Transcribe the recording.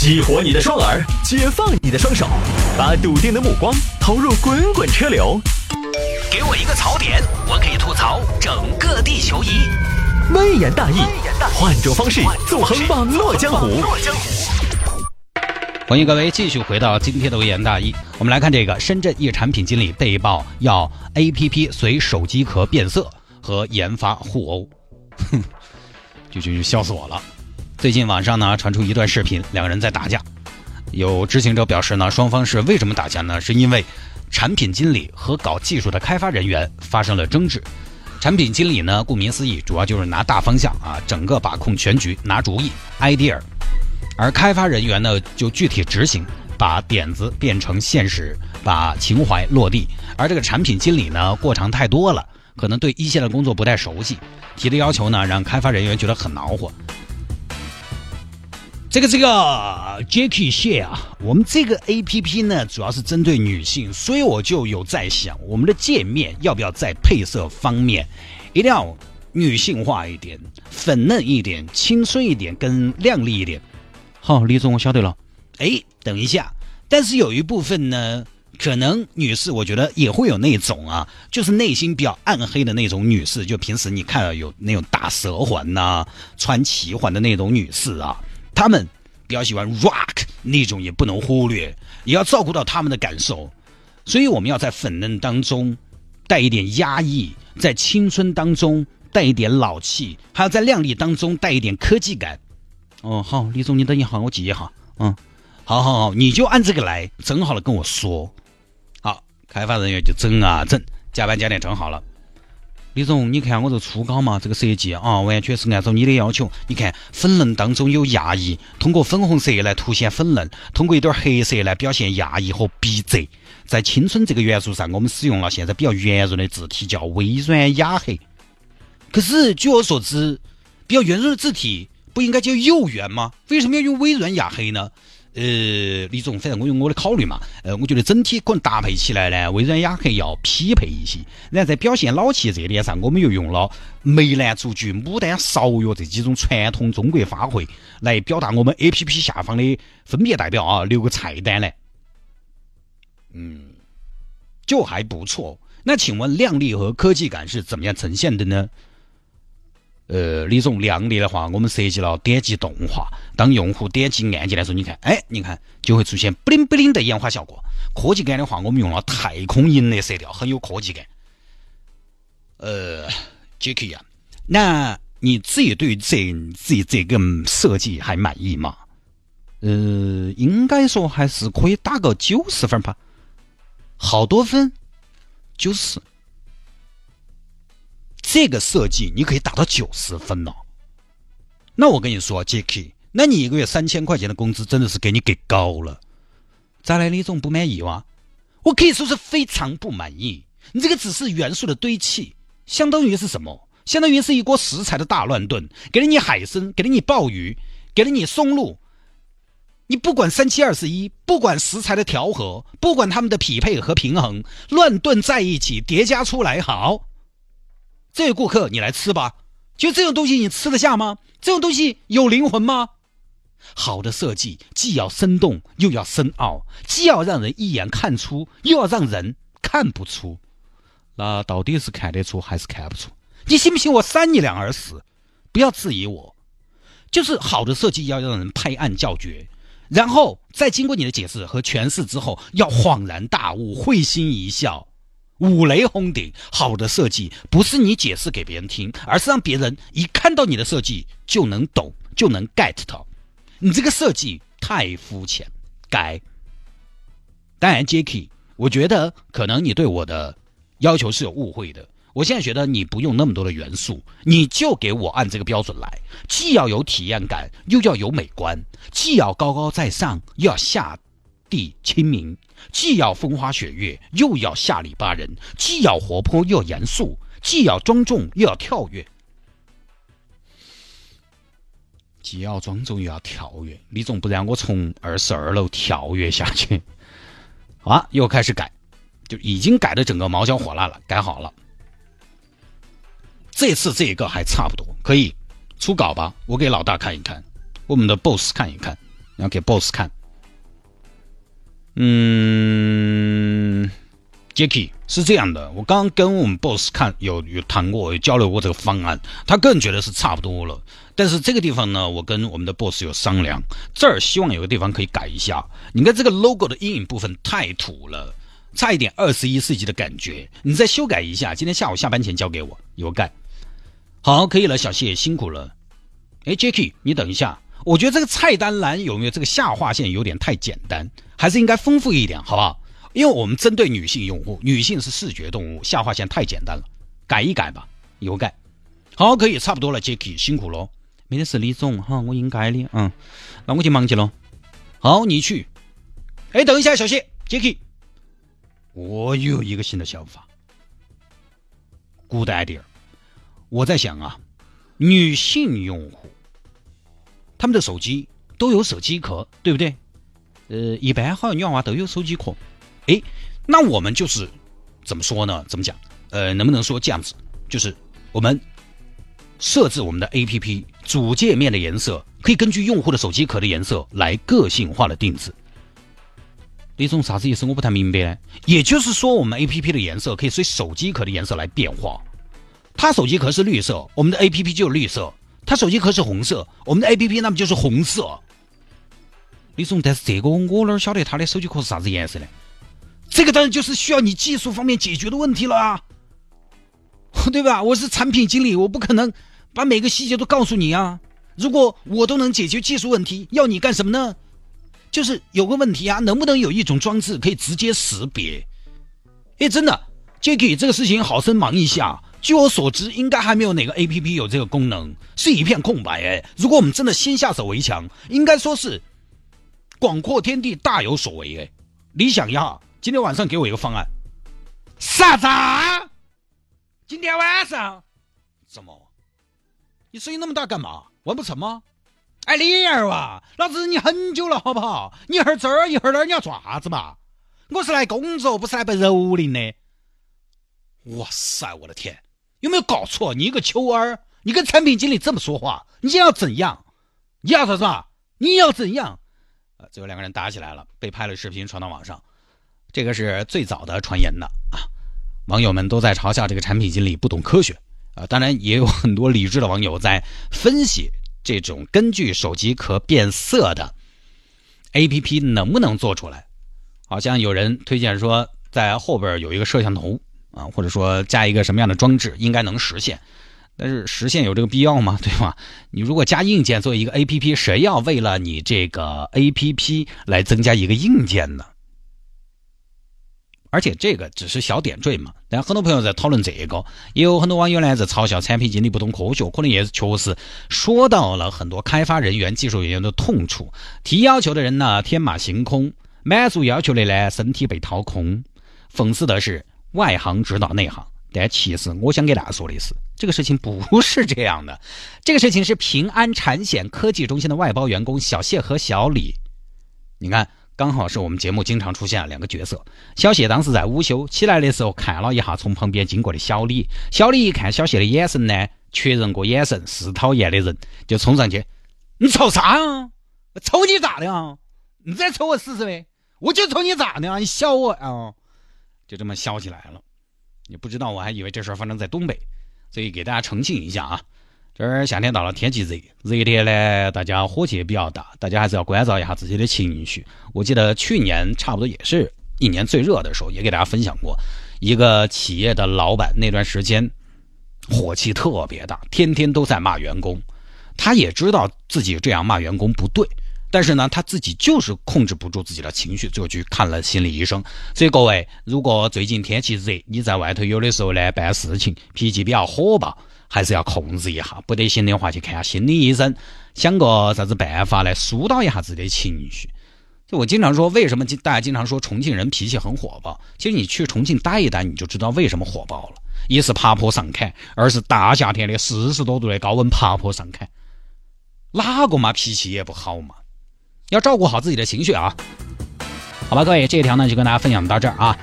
激活你的双耳，解放你的双手，把笃定的目光投入滚滚车流。给我一个槽点，我可以吐槽整个地球仪。微言大义，换种方式纵横网络江湖。欢迎各位继续回到今天的微言大义。我们来看这个：深圳一产品经理被曝要 APP 随手机壳变色和研发互殴，哼，就就就笑死我了。最近网上呢传出一段视频，两个人在打架。有知情者表示呢，双方是为什么打架呢？是因为产品经理和搞技术的开发人员发生了争执。产品经理呢，顾名思义，主要就是拿大方向啊，整个把控全局，拿主意 idea。而开发人员呢，就具体执行，把点子变成现实，把情怀落地。而这个产品经理呢，过场太多了，可能对一线的工作不太熟悉，提的要求呢，让开发人员觉得很恼火。这个这个 Jacky 谢啊，我们这个 A P P 呢，主要是针对女性，所以我就有在想，我们的界面要不要在配色方面一定要女性化一点、粉嫩一点、青春一点、跟靓丽一点。好，李总，我晓得了。哎，等一下，但是有一部分呢，可能女士，我觉得也会有那种啊，就是内心比较暗黑的那种女士，就平时你看到有那种大蛇环呐、穿奇环的那种女士啊。他们比较喜欢 rock 那种，也不能忽略，也要照顾到他们的感受。所以我们要在粉嫩当中带一点压抑，在青春当中带一点老气，还要在靓丽当中带一点科技感。哦，好，李总，你等一下，我记一下。嗯，好好好，你就按这个来，整好了跟我说。好，开发人员就整啊整，加班加点整好了。李总，你看我这初稿嘛，这个设计啊，完全是按照你的要求。你看粉嫩当中有压抑，通过粉红色来凸显粉嫩，通过一点黑色来表现压抑和逼仄。在青春这个元素上，我们使用了现在比较圆润的字体，叫微软雅黑。可是据我所知，比较圆润的字体不应该叫幼圆吗？为什么要用微软雅黑呢？呃，李总，反正我有我的考虑嘛。呃，我觉得整体可能搭配起来呢，微软雅黑要匹配一些。然后在表现老气这点上，我们又用了梅兰竹菊、牡丹芍药这几种传统中国花卉来表达我们 A P P 下方的分别代表啊，留个菜单来。嗯，就还不错。那请问靓丽和科技感是怎么样呈现的呢？呃，李总，靓丽的话，我们设计了点击动画。当用户点击按键的时候，你看，哎，你看就会出现不灵不灵的烟花效果。科技感的话，我们用了太空银的色调，很有科技感。呃，Jacky 啊，那你自己对这自己这个设计还满意吗？呃，应该说还是可以打个九十分吧。好多分？九十。这个设计你可以打到九十分了，那我跟你说，Jacky，那你一个月三千块钱的工资真的是给你给高了。再来，李总不满意哇？我可以说是非常不满意。你这个只是元素的堆砌，相当于是什么？相当于是一锅食材的大乱炖，给了你海参，给了你鲍鱼，给了你松露，你不管三七二十一，不管食材的调和，不管它们的匹配和平衡，乱炖在一起，叠加出来好。这位顾客，你来吃吧。就这种东西，你吃得下吗？这种东西有灵魂吗？好的设计既要生动又要深奥，既要让人一眼看出，又要让人看不出。那到底是看得出还是看不出？你信不信我扇你两耳屎？不要质疑我。就是好的设计要让人拍案叫绝，然后在经过你的解释和诠释之后，要恍然大悟，会心一笑。五雷轰顶，好的设计不是你解释给别人听，而是让别人一看到你的设计就能懂，就能 get 到。你这个设计太肤浅，改。当然，Jacky，我觉得可能你对我的要求是有误会的。我现在觉得你不用那么多的元素，你就给我按这个标准来，既要有体验感，又要有美观，既要高高在上，又要下。地清明，既要风花雪月，又要下里巴人；既要活泼，又要严肃；既要庄重，又要跳跃。既要庄重，又要跳跃。你总不让我从二十二楼跳跃下去？好啊，又开始改，就已经改的整个毛焦火辣了，改好了。这次这个还差不多，可以出稿吧？我给老大看一看，我们的 boss 看一看。然后给 boss 看。嗯，Jacky 是这样的，我刚刚跟我们 boss 看有有谈过，有交流过这个方案，他个人觉得是差不多了。但是这个地方呢，我跟我们的 boss 有商量，这儿希望有个地方可以改一下。你看这个 logo 的阴影部分太土了，差一点二十一世纪的感觉，你再修改一下。今天下午下班前交给我，有盖。好，可以了，小谢辛苦了。哎，Jacky，你等一下。我觉得这个菜单栏有没有这个下划线有点太简单，还是应该丰富一点，好不好？因为我们针对女性用户，女性是视觉动物，下划线太简单了，改一改吧，有改。好，可以，差不多了，Jacky 辛苦了。没得事，李总哈，我应该的，嗯，那我就忙去了。好，你去。哎，等一下，小谢，Jacky，我有一个新的想法，Good idea。我在想啊，女性用户。他们的手机都有手机壳，对不对？呃，一般好像女娃娃都有手机壳。哎，那我们就是怎么说呢？怎么讲？呃，能不能说这样子？就是我们设置我们的 APP 主界面的颜色，可以根据用户的手机壳的颜色来个性化的定制。李总啥子意思？我不太明白。也就是说，我们 APP 的颜色可以随手机壳的颜色来变化。它手机壳是绿色，我们的 APP 就是绿色。他手机壳是红色，我们的 A P P 那么就是红色。李总，但是这个我哪晓得他的手机壳是啥子颜色呢？这个当然就是需要你技术方面解决的问题了啊，对吧？我是产品经理，我不可能把每个细节都告诉你啊。如果我都能解决技术问题，要你干什么呢？就是有个问题啊，能不能有一种装置可以直接识别？哎，真的，Jacky，这个事情好生忙一下。据我所知，应该还没有哪个 A P P 有这个功能，是一片空白哎。如果我们真的先下手为强，应该说是广阔天地大有所为哎。你想一下，今天晚上给我一个方案。啥子啊？今天晚上？怎么？你声音那么大干嘛？完不成吗？哎，李二娃，老子你很久了好不好？你一会儿这儿一会儿那儿，你要做啥子嘛？我是来工作，不是来被蹂躏的。哇塞，我的天！有没有搞错？你一个秋儿，你跟产品经理这么说话，你要怎样？你要什么？你要怎样？呃，最后两个人打起来了，被拍了视频传到网上。这个是最早的传言的啊，网友们都在嘲笑这个产品经理不懂科学啊。当然，也有很多理智的网友在分析这种根据手机壳变色的 APP 能不能做出来。好像有人推荐说，在后边有一个摄像头。啊，或者说加一个什么样的装置应该能实现，但是实现有这个必要吗？对吧？你如果加硬件做一个 A P P，谁要为了你这个 A P P 来增加一个硬件呢？而且这个只是小点缀嘛。但很多朋友在讨论这个，也有很多网友呢在嘲笑产品经理不懂科学，可能也确实说到了很多开发人员、技术人员的痛处。提要求的人呢天马行空，满足要求的呢身体被掏空。讽刺的是。外行指导内行，但其实我想给大家说的是，这个事情不是这样的。这个事情是平安产险科技中心的外包员工小谢和小李。你看，刚好是我们节目经常出现两个角色。小谢当时在午休起来的时候，看了一下从旁边经过的小李。小李一看小谢的眼神呢，确认过眼神是讨厌的人，就冲上去：“你瞅啥啊？瞅你咋的啊？你再瞅我试试呗！我就瞅你咋的啊？你笑我啊？”就这么消起来了，你不知道，我还以为这事儿发生在东北，所以给大家澄清一下啊。这儿夏天到了，天气热，热天呢，大家火气也比较大，大家还是要关照一下自己的情绪。我记得去年差不多也是一年最热的时候，也给大家分享过，一个企业的老板那段时间火气特别大，天天都在骂员工，他也知道自己这样骂员工不对。但是呢，他自己就是控制不住自己的情绪，最后去看了心理医生。所以各位，如果最近天气热，你在外头有的时候呢办事情脾气比较火爆，还是要控制一下。不得行的话，去看下心理医生，想个啥子办法来疏导一下自己的情绪。就我经常说，为什么大家经常说重庆人脾气很火爆？其实你去重庆待一待，你就知道为什么火爆了。一是爬坡上坎，二是大夏天的四十多度的高温爬坡上坎，哪个嘛脾气也不好嘛。要照顾好自己的情绪啊！好吧，各位，这一条呢就跟大家分享到这儿啊。